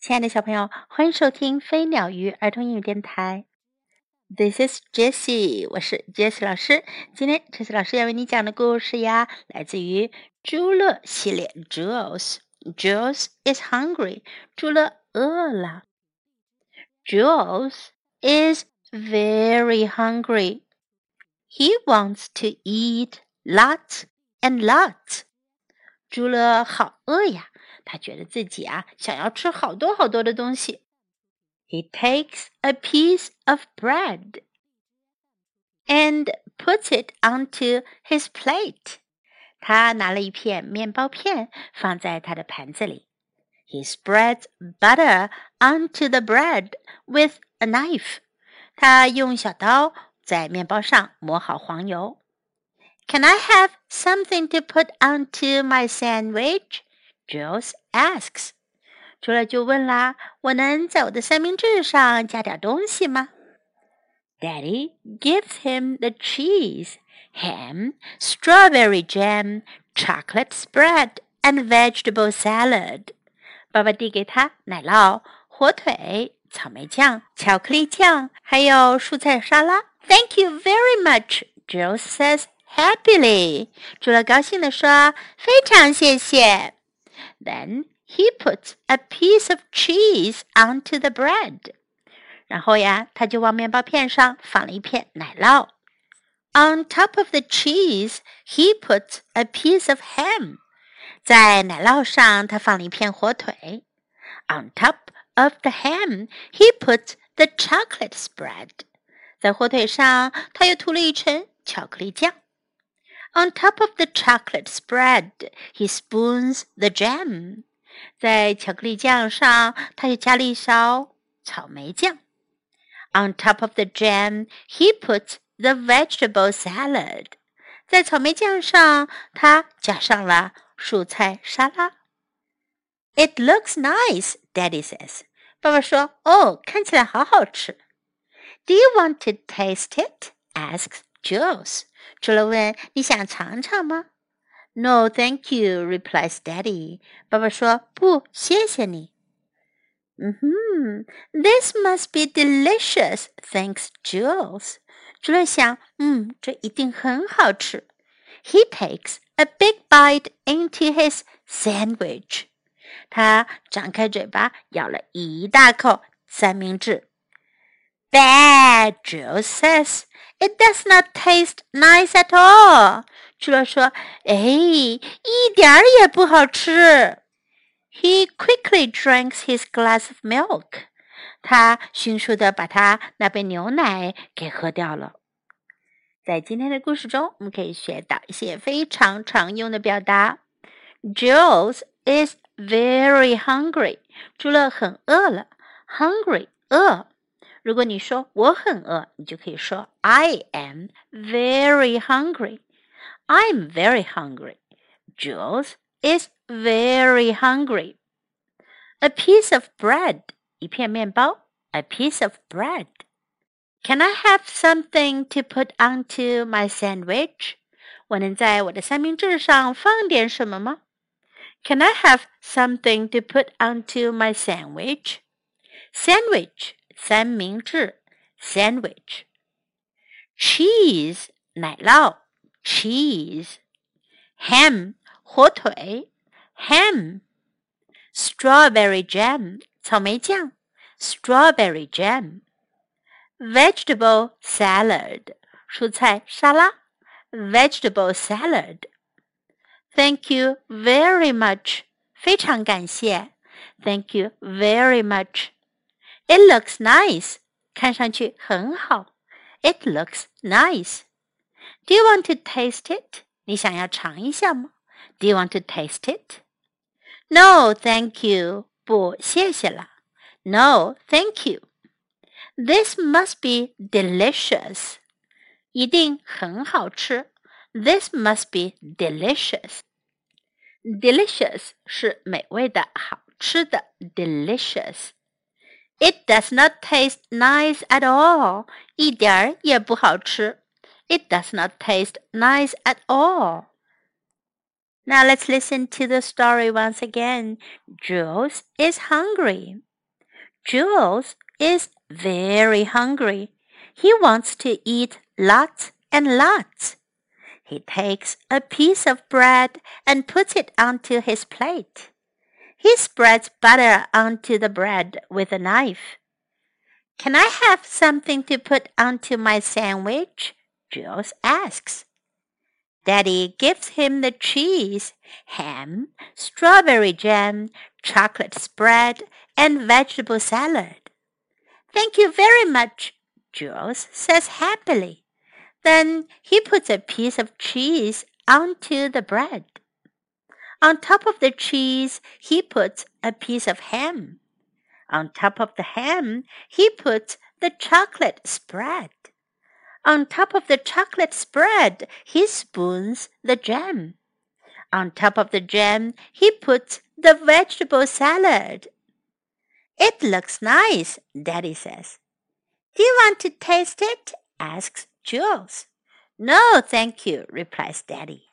亲爱的小朋友，欢迎收听飞鸟鱼儿童英语电台。This is Jessie，我是 Jessie 老师。今天 Jessie 老师要为你讲的故事呀，来自于朱乐系列。Jules Jules is hungry，朱乐饿了。Jules is very hungry. He wants to eat lots and lots. 朱乐好饿呀。他觉得自己啊想要吃好多好多的东西。He takes a piece of bread and puts it onto his plate. 他拿了一片面包片放在他的盘子里。He spreads butter onto the bread with a knife. 他用小刀在面包上抹好黄油。Can I have something to put onto my sandwich? Jules asks. 朱乐就问啦，我能在我的三明治上加点东西吗？Daddy gives him the cheese, ham, strawberry jam, chocolate spread, and vegetable salad. 爸爸递给他奶酪、火腿、草莓酱、巧克力酱，还有蔬菜沙拉。Thank you very much, Jules says happily. 朱乐高兴地说：“非常谢谢。” Then he put a piece of cheese onto the bread. 然后呀，他就往面包片上放了一片奶酪。On top of the cheese, he put a piece of ham. 在奶酪上，他放了一片火腿。On top of the ham, he puts the chocolate spread. 在火腿上，他又涂了一层巧克力酱。on top of the chocolate spread, he spoons the jam. 在巧克力酱上，他又加了一勺草莓酱。On top of the jam, he puts the vegetable salad. 在草莓酱上，他加上了蔬菜沙拉。It looks nice, Daddy says. 爸爸说：“哦，看起来好好吃。” Do you want to taste it? asks Jules. 除了问你想尝尝吗？No, thank you, replies Daddy. 爸爸说不，谢谢你。嗯哼，This must be delicious, thanks Jules. 朱乐想，嗯，这一定很好吃。He takes a big bite into his sandwich. 他张开嘴巴咬了一大口三明治。Bad, Jules says. It does not taste nice at all. 朱乐说：“哎，一点儿也不好吃。” He quickly drinks his glass of milk. 他迅速的把他那杯牛奶给喝掉了。在今天的故事中，我们可以学到一些非常常用的表达。Jules is very hungry. 朱乐很饿了。Hungry，饿。如果你说我很饿，你就可以说 I am very hungry. I'm very hungry. Jules is very hungry. A piece of bread, 一片面包 a piece of bread. Can I have something to put onto my sandwich? 我能在我的三明治上放点什么吗？Can I have something to put onto my sandwich? Sandwich 三明治 sandwich。cheese 奶酪 cheese。ham 火腿 ham。strawberry jam 草莓酱 strawberry jam。vegetable salad 蔬菜沙拉 vegetable salad。Thank you very much，非常感谢。Thank you very much。 it looks nice. 看上去很好。It looks nice. Do you want to taste it? 你想要尝一下吗？Do you want to taste it? No, thank you. 不，谢谢了。No, thank you. This must be delicious. 一定很好吃。This must be delicious. Delicious 是美味的、好吃的。Delicious. It does not taste nice at all. 一点儿也不好吃。It does not taste nice at all. Now let's listen to the story once again. Jules is hungry. Jules is very hungry. He wants to eat lots and lots. He takes a piece of bread and puts it onto his plate. He spreads butter onto the bread with a knife. Can I have something to put onto my sandwich? Jules asks. Daddy gives him the cheese, ham, strawberry jam, chocolate spread, and vegetable salad. Thank you very much, Jules says happily. Then he puts a piece of cheese onto the bread. On top of the cheese, he puts a piece of ham. On top of the ham, he puts the chocolate spread. On top of the chocolate spread, he spoons the jam. On top of the jam, he puts the vegetable salad. It looks nice, Daddy says. Do you want to taste it? asks Jules. No, thank you, replies Daddy.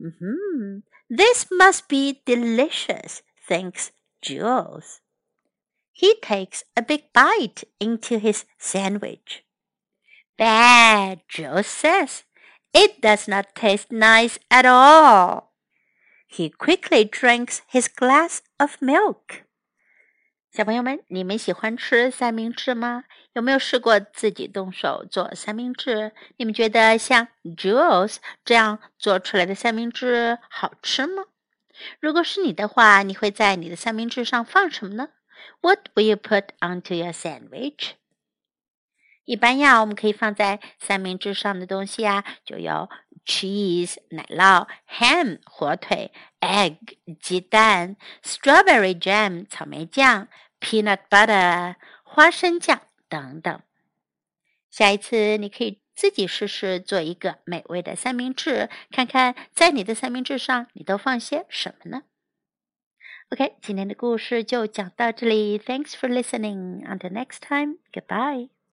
Hmm, this must be delicious, thinks Jules. He takes a big bite into his sandwich. Bad, Jules says. It does not taste nice at all. He quickly drinks his glass of milk. 小朋友们，你们喜欢吃三明治吗？有没有试过自己动手做三明治？你们觉得像 Jules 这样做出来的三明治好吃吗？如果是你的话，你会在你的三明治上放什么呢？What will you put onto your sandwich？一般呀，我们可以放在三明治上的东西呀，就有 cheese 奶酪，ham 火腿，egg 鸡蛋，strawberry jam 草莓酱，peanut butter 花生酱等等。下一次你可以自己试试做一个美味的三明治，看看在你的三明治上你都放些什么呢？OK，今天的故事就讲到这里。Thanks for listening. Until next time. Goodbye.